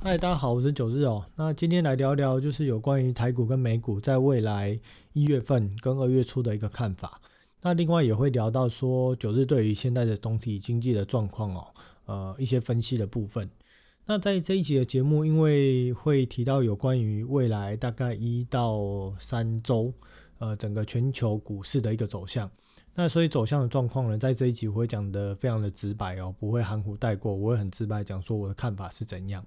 嗨，大家好，我是九日哦。那今天来聊聊，就是有关于台股跟美股在未来一月份跟二月初的一个看法。那另外也会聊到说，九日对于现在的总体经济的状况哦，呃，一些分析的部分。那在这一集的节目，因为会提到有关于未来大概一到三周，呃，整个全球股市的一个走向。那所以走向的状况呢，在这一集我会讲的非常的直白哦，不会含糊带过，我会很直白讲说我的看法是怎样。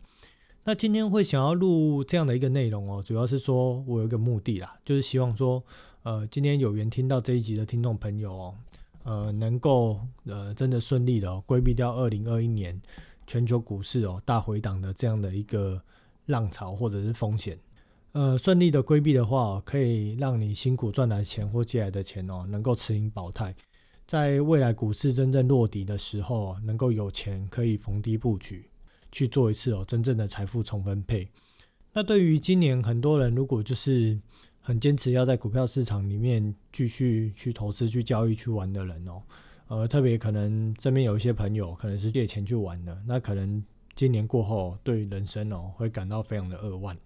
那今天会想要录这样的一个内容哦，主要是说我有一个目的啦，就是希望说，呃，今天有缘听到这一集的听众朋友哦，呃，能够呃真的顺利的哦规避掉二零二一年全球股市哦大回档的这样的一个浪潮或者是风险，呃，顺利的规避的话，可以让你辛苦赚来的钱或借来的钱哦，能够持盈保泰，在未来股市真正落底的时候，能够有钱可以逢低布局。去做一次哦，真正的财富重分配。那对于今年很多人，如果就是很坚持要在股票市场里面继续去投资、去交易、去玩的人哦，呃，特别可能这边有一些朋友可能是借钱去玩的，那可能今年过后对人生哦会感到非常的扼腕。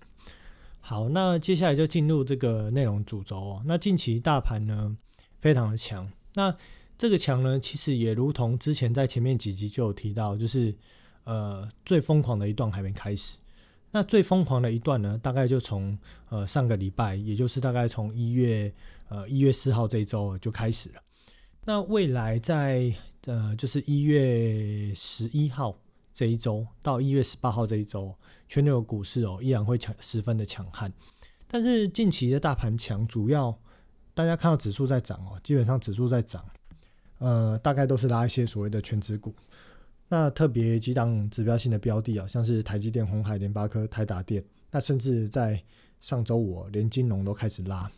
好，那接下来就进入这个内容主轴哦。那近期大盘呢非常的强，那这个强呢其实也如同之前在前面几集就有提到，就是。呃，最疯狂的一段还没开始。那最疯狂的一段呢，大概就从呃上个礼拜，也就是大概从一月呃一月四号这一周就开始了。那未来在呃就是一月十一号这一周到一月十八号这一周，全球股市哦依然会强十分的强悍。但是近期的大盘强，主要大家看到指数在涨哦，基本上指数在涨，呃，大概都是拉一些所谓的全指股。那特别几档指标性的标的啊，像是台积电、红海、联发科、台达电，那甚至在上周五连金融都开始拉，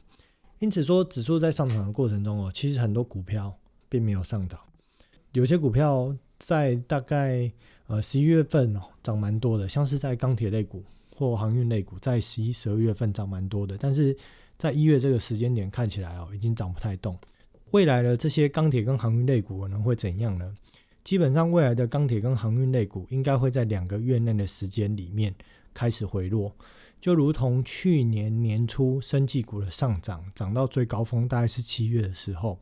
因此说指数在上涨的过程中哦，其实很多股票并没有上涨，有些股票在大概呃十一月份哦涨蛮多的，像是在钢铁类股或航运类股，在十一、十二月份涨蛮多的，但是在一月这个时间点看起来哦，已经涨不太动。未来的这些钢铁跟航运类股可能会怎样呢？基本上，未来的钢铁跟航运类股应该会在两个月内的时间里面开始回落，就如同去年年初生技股的上涨，涨到最高峰大概是七月的时候，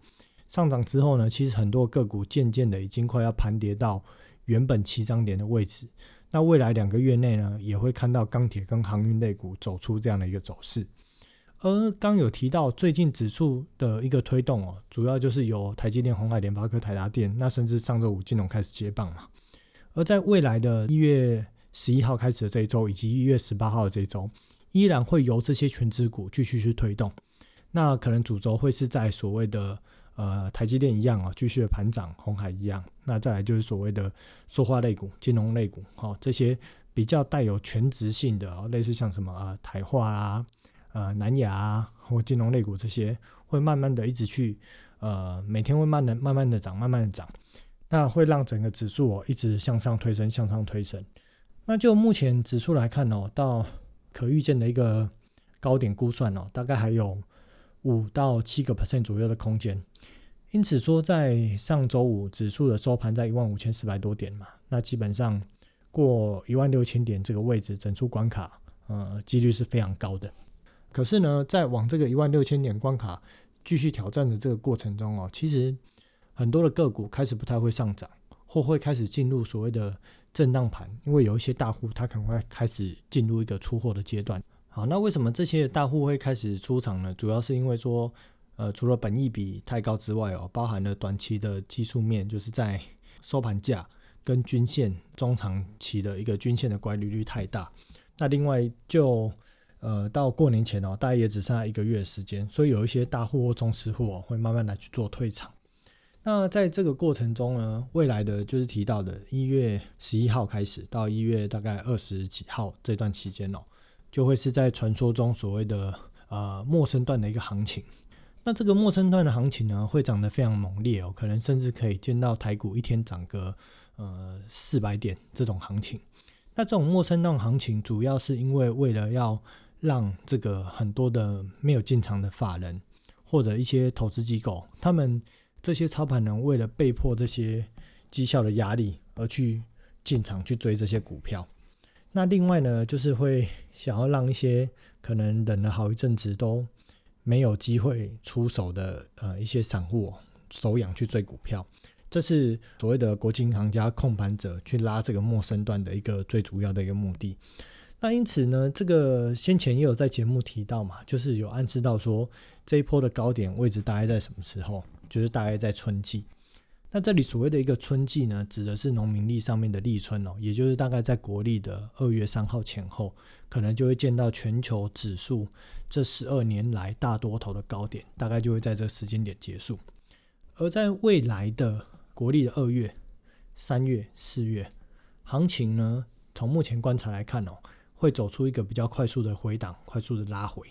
上涨之后呢，其实很多个股渐渐的已经快要盘跌到原本起涨点的位置。那未来两个月内呢，也会看到钢铁跟航运类股走出这样的一个走势。而刚有提到最近指数的一个推动哦，主要就是由台积电、红海、联发科、台达电，那甚至上周五金融开始接棒嘛。而在未来的一月十一号开始的这一周，以及一月十八号的这一周，依然会由这些全指股继续去推动。那可能主轴会是在所谓的呃台积电一样啊，继续的盘涨，红海一样。那再来就是所谓的塑化类股、金融类股，哦，这些比较带有全职性的，类似像什么啊台化啊。呃，南亚，或金融类股这些，会慢慢的一直去，呃，每天会慢的、慢慢的涨，慢慢的涨，那会让整个指数哦一直向上推升，向上推升。那就目前指数来看哦，到可预见的一个高点估算哦，大概还有五到七个 percent 左右的空间。因此说，在上周五指数的收盘在一万五千四百多点嘛，那基本上过一万六千点这个位置整出关卡，呃，几率是非常高的。可是呢，在往这个一万六千点关卡继续挑战的这个过程中哦，其实很多的个股开始不太会上涨，或会开始进入所谓的震荡盘，因为有一些大户他可能会开始进入一个出货的阶段。好，那为什么这些大户会开始出场呢？主要是因为说，呃，除了本益比太高之外哦，包含了短期的技术面，就是在收盘价跟均线中长期的一个均线的乖离率太大。那另外就呃，到过年前哦，大概也只剩下一个月的时间，所以有一些大户或中实户哦，会慢慢来去做退场。那在这个过程中呢，未来的就是提到的一月十一号开始到一月大概二十几号这段期间哦，就会是在传说中所谓的呃陌生段的一个行情。那这个陌生段的行情呢，会涨得非常猛烈哦，可能甚至可以见到台股一天涨个呃四百点这种行情。那这种陌生段行情，主要是因为为了要让这个很多的没有进场的法人或者一些投资机构，他们这些操盘人为了被迫这些绩效的压力而去进场去追这些股票。那另外呢，就是会想要让一些可能等了好一阵子都没有机会出手的呃一些散户手痒去追股票，这是所谓的国际银行家控盘者去拉这个陌生段的一个最主要的一个目的。那因此呢，这个先前也有在节目提到嘛，就是有暗示到说这一波的高点位置大概在什么时候，就是大概在春季。那这里所谓的一个春季呢，指的是农民历上面的立春哦，也就是大概在国历的二月三号前后，可能就会见到全球指数这十二年来大多头的高点，大概就会在这时间点结束。而在未来的国历的二月、三月、四月，行情呢，从目前观察来看哦。会走出一个比较快速的回档，快速的拉回，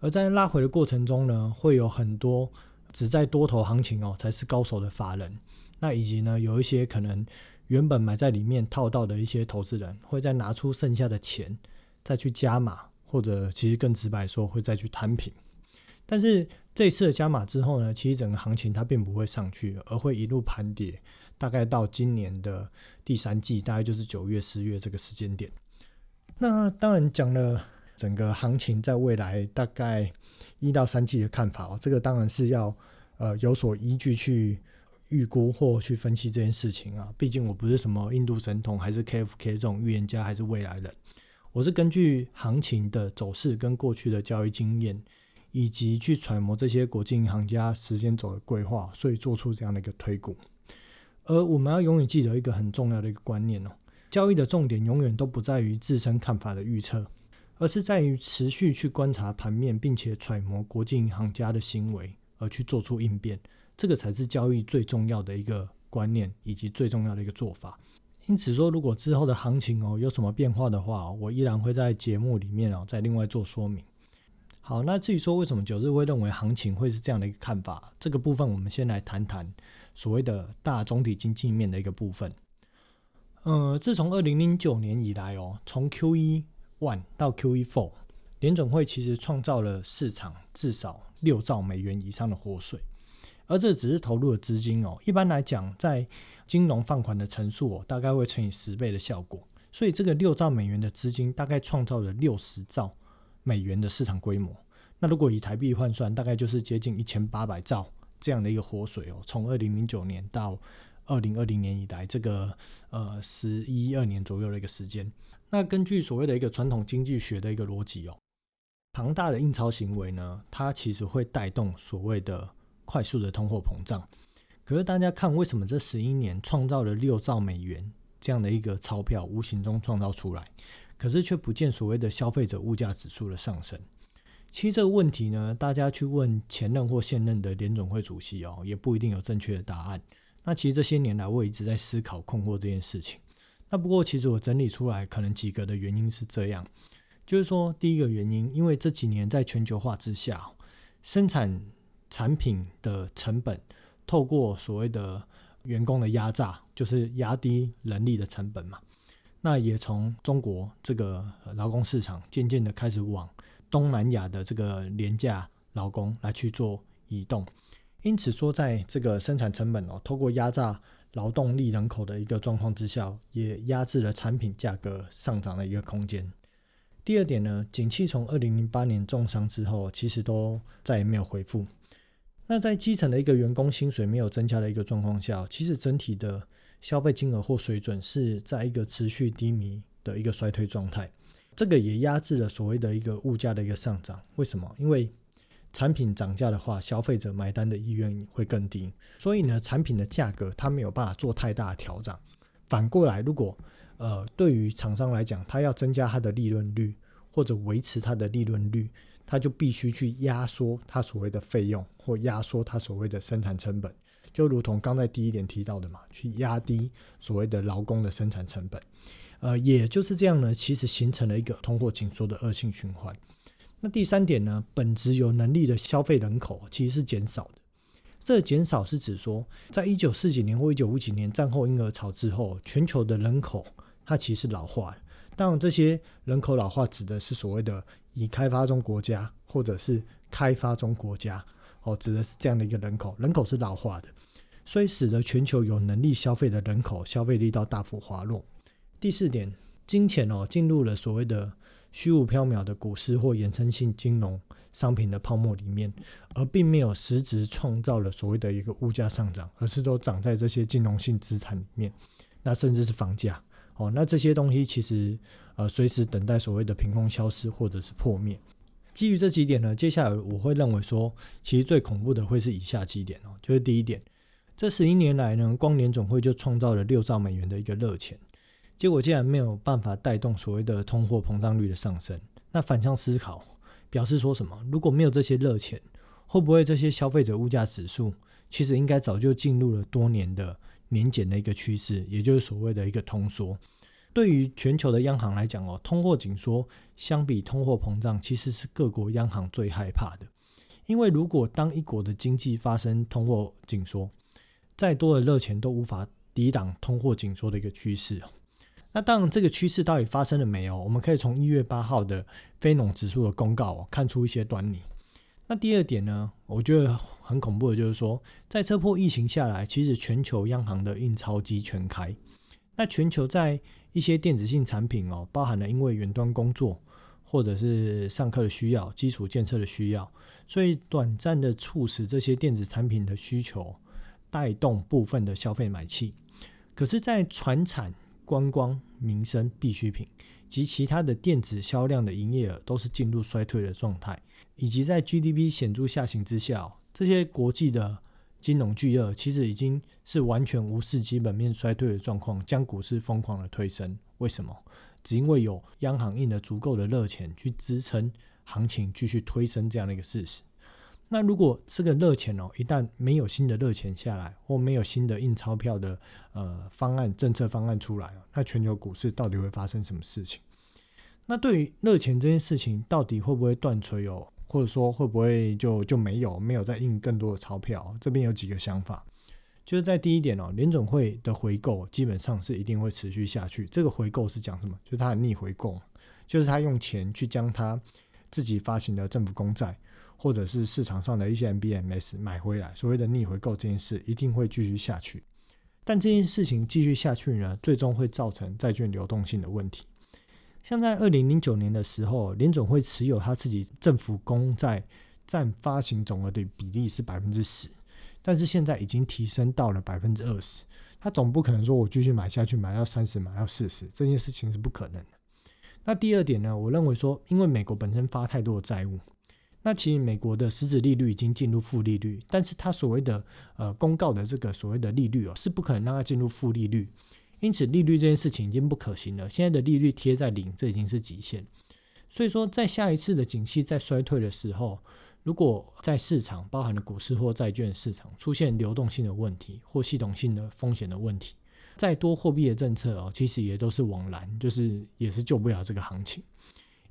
而在拉回的过程中呢，会有很多只在多头行情哦才是高手的法人，那以及呢有一些可能原本买在里面套到的一些投资人，会再拿出剩下的钱再去加码，或者其实更直白说会再去摊平。但是这次的加码之后呢，其实整个行情它并不会上去，而会一路盘跌，大概到今年的第三季，大概就是九月、十月这个时间点。那当然讲了整个行情在未来大概一到三季的看法哦，这个当然是要呃有所依据去预估或去分析这件事情啊。毕竟我不是什么印度神童，还是 KFK 这种预言家，还是未来人。我是根据行情的走势跟过去的交易经验，以及去揣摩这些国际银行家时间轴的规划，所以做出这样的一个推估。而我们要永远记得一个很重要的一个观念哦。交易的重点永远都不在于自身看法的预测，而是在于持续去观察盘面，并且揣摩国际银行家的行为，而去做出应变。这个才是交易最重要的一个观念，以及最重要的一个做法。因此说，如果之后的行情哦有什么变化的话，我依然会在节目里面哦再另外做说明。好，那至于说为什么九日会认为行情会是这样的一个看法，这个部分我们先来谈谈所谓的大总体经济面的一个部分。呃，自从二零零九年以来哦，从 QE one 到 QE four，联总会其实创造了市场至少六兆美元以上的活水，而这只是投入的资金哦。一般来讲，在金融放款的层数哦，大概会乘以十倍的效果，所以这个六兆美元的资金大概创造了六十兆美元的市场规模。那如果以台币换算，大概就是接近一千八百兆这样的一个活水哦。从二零零九年到二零二零年以来，这个呃十一二年左右的一个时间，那根据所谓的一个传统经济学的一个逻辑哦，庞大的印钞行为呢，它其实会带动所谓的快速的通货膨胀。可是大家看，为什么这十一年创造了六兆美元这样的一个钞票，无形中创造出来，可是却不见所谓的消费者物价指数的上升？其实这个问题呢，大家去问前任或现任的联总会主席哦，也不一定有正确的答案。那其实这些年来，我一直在思考困惑这件事情。那不过，其实我整理出来，可能几个的原因是这样，就是说，第一个原因，因为这几年在全球化之下，生产产品的成本，透过所谓的员工的压榨，就是压低人力的成本嘛。那也从中国这个劳工市场，渐渐的开始往东南亚的这个廉价劳工来去做移动。因此说，在这个生产成本哦，透过压榨劳动力人口的一个状况之下，也压制了产品价格上涨的一个空间。第二点呢，景气从二零零八年重伤之后，其实都再也没有恢复。那在基层的一个员工薪水没有增加的一个状况下，其实整体的消费金额或水准是在一个持续低迷的一个衰退状态。这个也压制了所谓的一个物价的一个上涨。为什么？因为产品涨价的话，消费者买单的意愿会更低，所以呢，产品的价格它没有办法做太大的调整。反过来，如果呃对于厂商来讲，他要增加它的利润率或者维持它的利润率，他就必须去压缩它所谓的费用或压缩它所谓的生产成本，就如同刚才第一点提到的嘛，去压低所谓的劳工的生产成本。呃，也就是这样呢，其实形成了一个通货紧缩的恶性循环。那第三点呢？本质有能力的消费人口其实是减少的。这减少是指说，在一九四几年或一九五几年战后婴儿潮之后，全球的人口它其实老化了。当然，这些人口老化指的是所谓的已开发中国家或者是开发中国家哦，指的是这样的一个人口，人口是老化的，所以使得全球有能力消费的人口消费力到大幅滑落。第四点，金钱哦进入了所谓的虚无缥缈的股市或衍生性金融商品的泡沫里面，而并没有实质创造了所谓的一个物价上涨，而是都涨在这些金融性资产里面，那甚至是房价哦，那这些东西其实呃随时等待所谓的凭空消失或者是破灭。基于这几点呢，接下来我会认为说，其实最恐怖的会是以下几点哦，就是第一点，这十一年来呢，光年总会就创造了六兆美元的一个热钱。结果竟然没有办法带动所谓的通货膨胀率的上升，那反向思考表示说什么？如果没有这些热钱，会不会这些消费者物价指数其实应该早就进入了多年的年减的一个趋势，也就是所谓的一个通缩？对于全球的央行来讲哦，通货紧缩相比通货膨胀其实是各国央行最害怕的，因为如果当一国的经济发生通货紧缩，再多的热钱都无法抵挡通货紧缩的一个趋势那当然，这个趋势到底发生了没有？我们可以从一月八号的非农指数的公告，看出一些端倪。那第二点呢，我觉得很恐怖的就是说，在这波疫情下来，其实全球央行的印钞机全开。那全球在一些电子性产品哦，包含了因为远端工作或者是上课的需要、基础建设的需要，所以短暂的促使这些电子产品的需求，带动部分的消费买气。可是，在船产观光、民生必需品及其他的电子销量的营业额都是进入衰退的状态，以及在 GDP 显著下行之下，这些国际的金融巨鳄其实已经是完全无视基本面衰退的状况，将股市疯狂的推升。为什么？只因为有央行印了足够的热钱去支撑行情继续推升这样的一个事实。那如果这个热钱哦，一旦没有新的热钱下来，或没有新的印钞票的呃方案、政策方案出来，那全球股市到底会发生什么事情？那对于热钱这件事情，到底会不会断锤哦？或者说会不会就就没有没有再印更多的钞票？这边有几个想法，就是在第一点哦，联总会的回购基本上是一定会持续下去。这个回购是讲什么？就是它的逆回购，就是他用钱去将他自己发行的政府公债。或者是市场上的一些 MBMS 买回来，所谓的逆回购这件事一定会继续下去。但这件事情继续下去呢，最终会造成债券流动性的问题。像在二零零九年的时候，联总会持有他自己政府公债占发行总额的比例是百分之十，但是现在已经提升到了百分之二十。他总不可能说我继续买下去，买到三十，买到四十，这件事情是不可能的。那第二点呢，我认为说，因为美国本身发太多的债务。那其实美国的实质利率已经进入负利率，但是它所谓的呃公告的这个所谓的利率哦，是不可能让它进入负利率，因此利率这件事情已经不可行了。现在的利率贴在零，这已经是极限。所以说，在下一次的景气在衰退的时候，如果在市场包含了股市或债券市场出现流动性的问题或系统性的风险的问题，再多货币的政策哦，其实也都是枉然，就是也是救不了这个行情。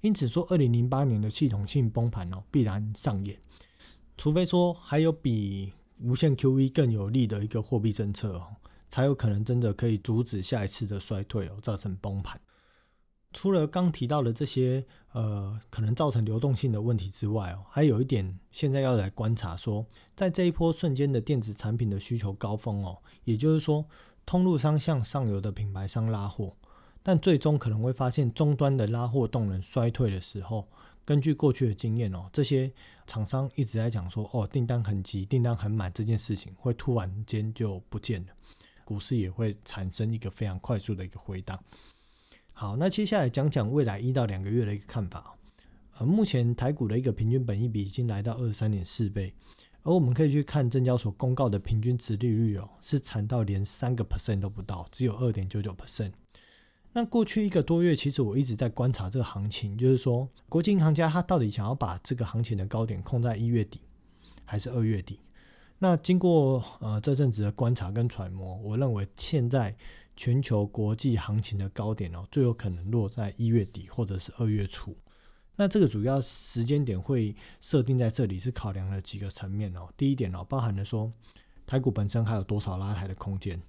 因此说，二零零八年的系统性崩盘哦，必然上演，除非说还有比无限 QE 更有利的一个货币政策哦，才有可能真的可以阻止下一次的衰退哦，造成崩盘。除了刚提到的这些呃可能造成流动性的问题之外哦，还有一点现在要来观察说，在这一波瞬间的电子产品的需求高峰哦，也就是说，通路商向上游的品牌商拉货。但最终可能会发现，终端的拉货动能衰退的时候，根据过去的经验哦，这些厂商一直在讲说，哦，订单很急，订单很满这件事情，会突然间就不见了，股市也会产生一个非常快速的一个回档。好，那接下来讲讲未来一到两个月的一个看法。呃，目前台股的一个平均本益比已经来到二十三点四倍，而我们可以去看证交所公告的平均值利率哦，是惨到连三个 percent 都不到，只有二点九九 percent。那过去一个多月，其实我一直在观察这个行情，就是说，国际银行家他到底想要把这个行情的高点控在一月底，还是二月底？那经过呃这阵子的观察跟揣摩，我认为现在全球国际行情的高点哦，最有可能落在一月底或者是二月初。那这个主要时间点会设定在这里，是考量了几个层面哦。第一点哦，包含了说台股本身还有多少拉抬的空间。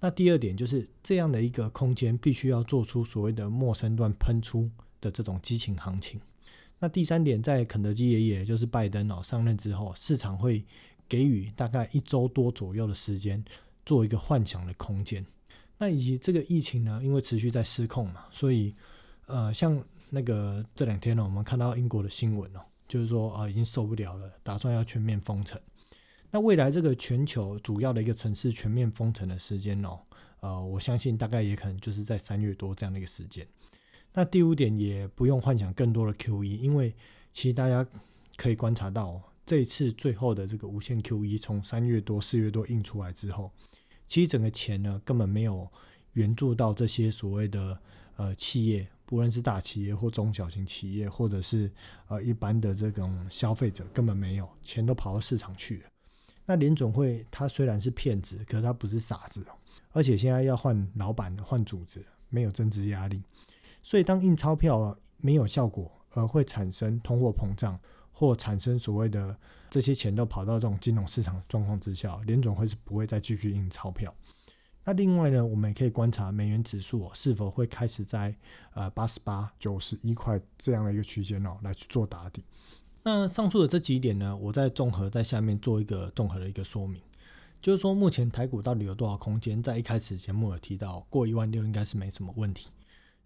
那第二点就是这样的一个空间，必须要做出所谓的陌生段喷出的这种激情行情。那第三点，在肯德基爷爷就是拜登哦上任之后，市场会给予大概一周多左右的时间，做一个幻想的空间。那以及这个疫情呢，因为持续在失控嘛，所以呃，像那个这两天呢，我们看到英国的新闻哦，就是说啊，已经受不了了，打算要全面封城。那未来这个全球主要的一个城市全面封城的时间哦，呃，我相信大概也可能就是在三月多这样的一个时间。那第五点也不用幻想更多的 QE，因为其实大家可以观察到，这一次最后的这个无限 QE 从三月多、四月多印出来之后，其实整个钱呢根本没有援助到这些所谓的呃企业，不论是大企业或中小型企业，或者是呃一般的这种消费者，根本没有钱都跑到市场去了。那联总会他虽然是骗子，可是他不是傻子。而且现在要换老板、换组织，没有增值压力，所以当印钞票没有效果，而会产生通货膨胀，或产生所谓的这些钱都跑到这种金融市场状况之下，联总会是不会再继续印钞票。那另外呢，我们也可以观察美元指数是否会开始在呃八十八、九十一块这样的一个区间哦来去做打底。那上述的这几点呢，我再综合在下面做一个综合的一个说明，就是说目前台股到底有多少空间？在一开始节目有提到，过一万六应该是没什么问题。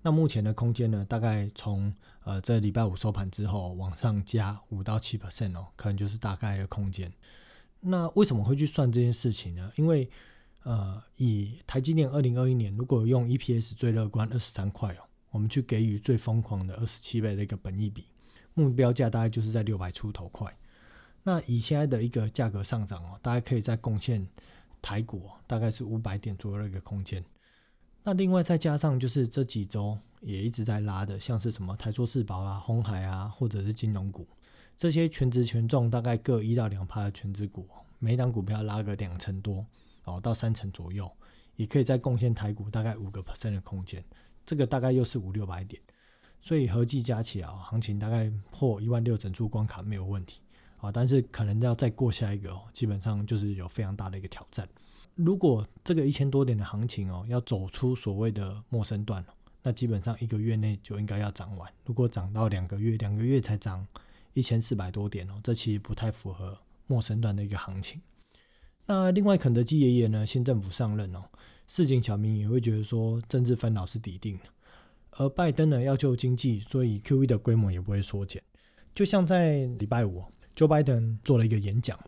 那目前的空间呢，大概从呃这礼拜五收盘之后往上加五到七 percent 哦，可能就是大概的空间。那为什么会去算这件事情呢？因为呃以台积电二零二一年如果用 EPS 最乐观二十三块哦，我们去给予最疯狂的二十七倍的一个本益比。目标价大概就是在六百出头块，那以现在的一个价格上涨哦，大概可以再贡献台股大概是五百点左右的一个空间。那另外再加上就是这几周也一直在拉的，像是什么台塑四宝啊、红海啊，或者是金融股，这些全值权重大概各一到两趴的全值股，每档股票拉个两成多哦到三成左右，也可以再贡献台股大概五个 percent 的空间，这个大概又是五六百点。所以合计加起来，行情大概破一万六整数关卡没有问题啊，但是可能要再过下一个哦，基本上就是有非常大的一个挑战。如果这个一千多点的行情哦，要走出所谓的陌生段，那基本上一个月内就应该要涨完。如果涨到两个月，两个月才涨一千四百多点哦，这其实不太符合陌生段的一个行情。那另外，肯德基爷爷呢，新政府上任哦，市井小民也会觉得说，政治烦恼是抵定的。而拜登呢要救经济，所以 QE 的规模也不会缩减。就像在礼拜五，Joe Biden 做了一个演讲，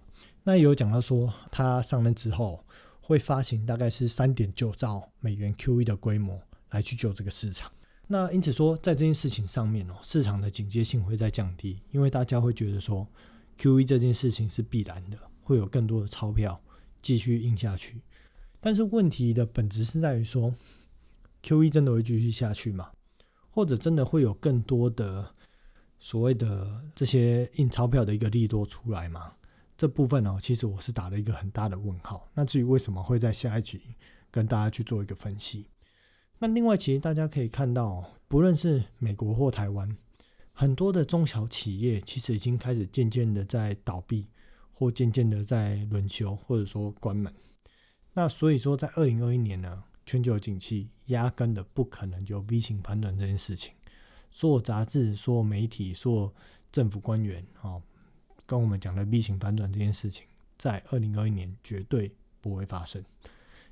那有讲到说他上任之后会发行大概是三点九兆美元 QE 的规模来去救这个市场。那因此说，在这件事情上面哦，市场的警戒性会在降低，因为大家会觉得说 QE 这件事情是必然的，会有更多的钞票继续印下去。但是问题的本质是在于说，QE 真的会继续下去吗？或者真的会有更多的所谓的这些印钞票的一个利多出来吗？这部分呢，其实我是打了一个很大的问号。那至于为什么会在下一集跟大家去做一个分析？那另外，其实大家可以看到，不论是美国或台湾，很多的中小企业其实已经开始渐渐的在倒闭，或渐渐的在轮休，或者说关门。那所以说，在二零二一年呢？全球景气压根的不可能有 V 型反转这件事情，所有杂志、所有媒体、所有政府官员，哦，跟我们讲的 V 型反转这件事情，在二零二一年绝对不会发生。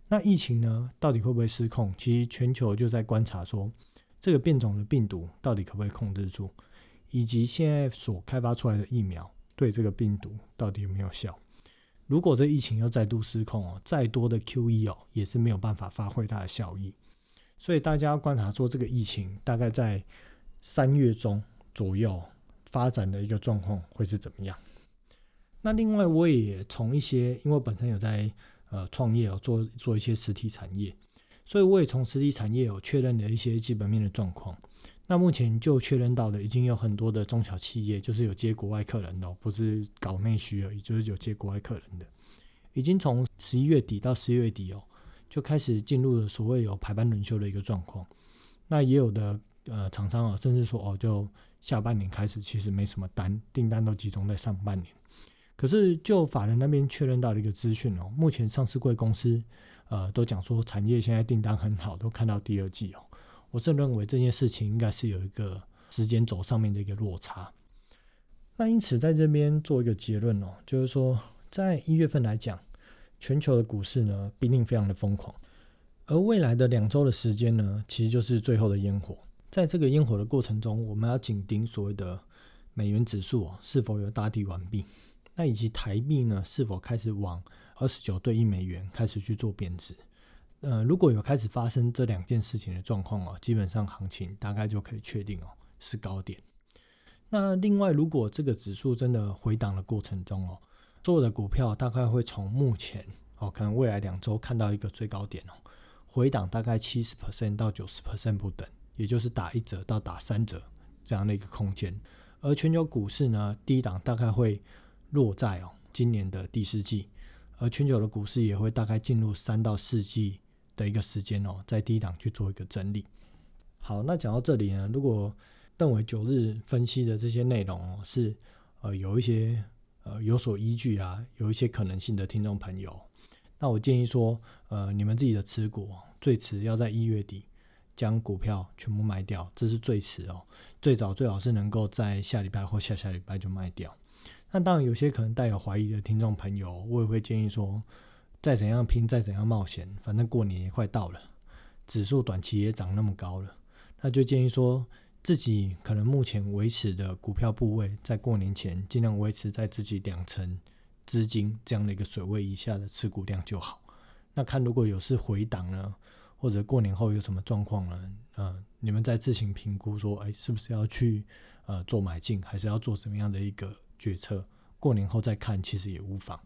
那疫情呢，到底会不会失控？其实全球就在观察说，这个变种的病毒到底可不可以控制住，以及现在所开发出来的疫苗对这个病毒到底有没有效。如果这疫情又再度失控哦，再多的 QE 哦，也是没有办法发挥它的效益。所以大家要观察说，这个疫情大概在三月中左右发展的一个状况会是怎么样？那另外我也从一些，因为本身有在呃创业哦，做做一些实体产业，所以我也从实体产业有确认了一些基本面的状况。那目前就确认到的，已经有很多的中小企业，就是有接国外客人的，不是搞内需而已，就是有接国外客人的，已经从十一月底到十一月底哦，就开始进入了所谓有排班轮休的一个状况。那也有的呃厂商啊，甚至说哦，就下半年开始其实没什么单，订单都集中在上半年。可是就法人那边确认到的一个资讯哦，目前上市贵公司呃都讲说产业现在订单很好，都看到第二季哦。我是认为这件事情应该是有一个时间轴上面的一个落差。那因此在这边做一个结论哦，就是说在一月份来讲，全球的股市呢必定非常的疯狂。而未来的两周的时间呢，其实就是最后的烟火。在这个烟火的过程中，我们要紧盯所谓的美元指数是否有大底完毕，那以及台币呢是否开始往二十九对一美元开始去做贬值。呃，如果有开始发生这两件事情的状况哦，基本上行情大概就可以确定哦是高点。那另外，如果这个指数真的回档的过程中哦，做的股票大概会从目前哦，可能未来两周看到一个最高点哦，回档大概七十 percent 到九十 percent 不等，也就是打一折到打三折这样的一个空间。而全球股市呢，低档大概会落在哦今年的第四季，而全球的股市也会大概进入三到四季。的一个时间哦，在低档去做一个整理。好，那讲到这里呢，如果邓伟九日分析的这些内容哦是呃有一些呃有所依据啊，有一些可能性的听众朋友，那我建议说，呃你们自己的持股最迟要在一月底将股票全部卖掉，这是最迟哦，最早最好是能够在下礼拜或下下礼拜就卖掉。那当然有些可能带有怀疑的听众朋友，我也会建议说。再怎样拼，再怎样冒险，反正过年也快到了，指数短期也涨那么高了，那就建议说自己可能目前维持的股票部位，在过年前尽量维持在自己两成资金这样的一个水位以下的持股量就好。那看如果有是回档呢，或者过年后有什么状况呢？呃，你们再自行评估说，哎，是不是要去呃做买进，还是要做什么样的一个决策？过年后再看，其实也无妨。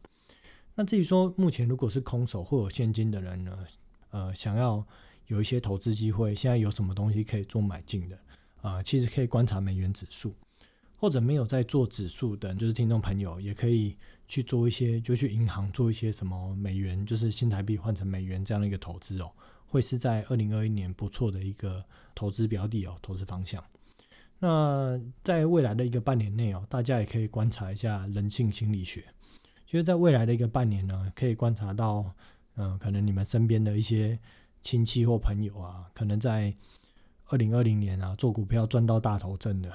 那至于说目前如果是空手或有现金的人呢，呃，想要有一些投资机会，现在有什么东西可以做买进的啊？其实可以观察美元指数，或者没有在做指数的，就是听众朋友也可以去做一些，就去银行做一些什么美元，就是新台币换成美元这样的一个投资哦，会是在二零二一年不错的一个投资标的哦，投资方向。那在未来的一个半年内哦，大家也可以观察一下人性心理学。就是在未来的一个半年呢，可以观察到，嗯，可能你们身边的一些亲戚或朋友啊，可能在二零二零年啊做股票赚到大头挣的，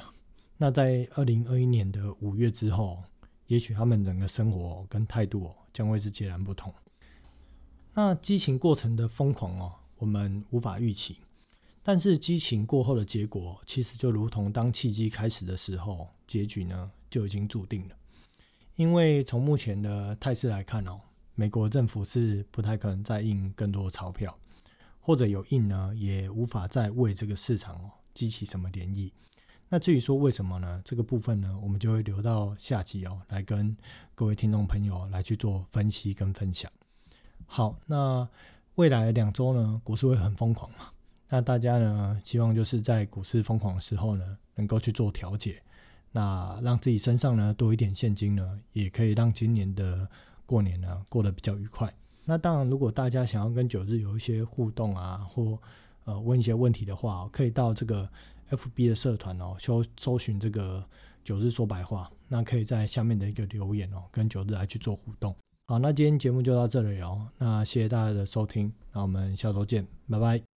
那在二零二一年的五月之后，也许他们整个生活跟态度将会是截然不同。那激情过程的疯狂哦，我们无法预期，但是激情过后的结果，其实就如同当契机开始的时候，结局呢就已经注定了。因为从目前的态势来看哦，美国政府是不太可能再印更多的钞票，或者有印呢，也无法再为这个市场哦激起什么涟漪。那至于说为什么呢？这个部分呢，我们就会留到下集哦，来跟各位听众朋友来去做分析跟分享。好，那未来两周呢，股市会很疯狂嘛？那大家呢，希望就是在股市疯狂的时候呢，能够去做调节。那让自己身上呢多一点现金呢，也可以让今年的过年呢过得比较愉快。那当然，如果大家想要跟九日有一些互动啊，或呃问一些问题的话，可以到这个 FB 的社团哦，搜搜寻这个九日说白话，那可以在下面的一个留言哦，跟九日来去做互动。好，那今天节目就到这里哦，那谢谢大家的收听，那我们下周见，拜拜。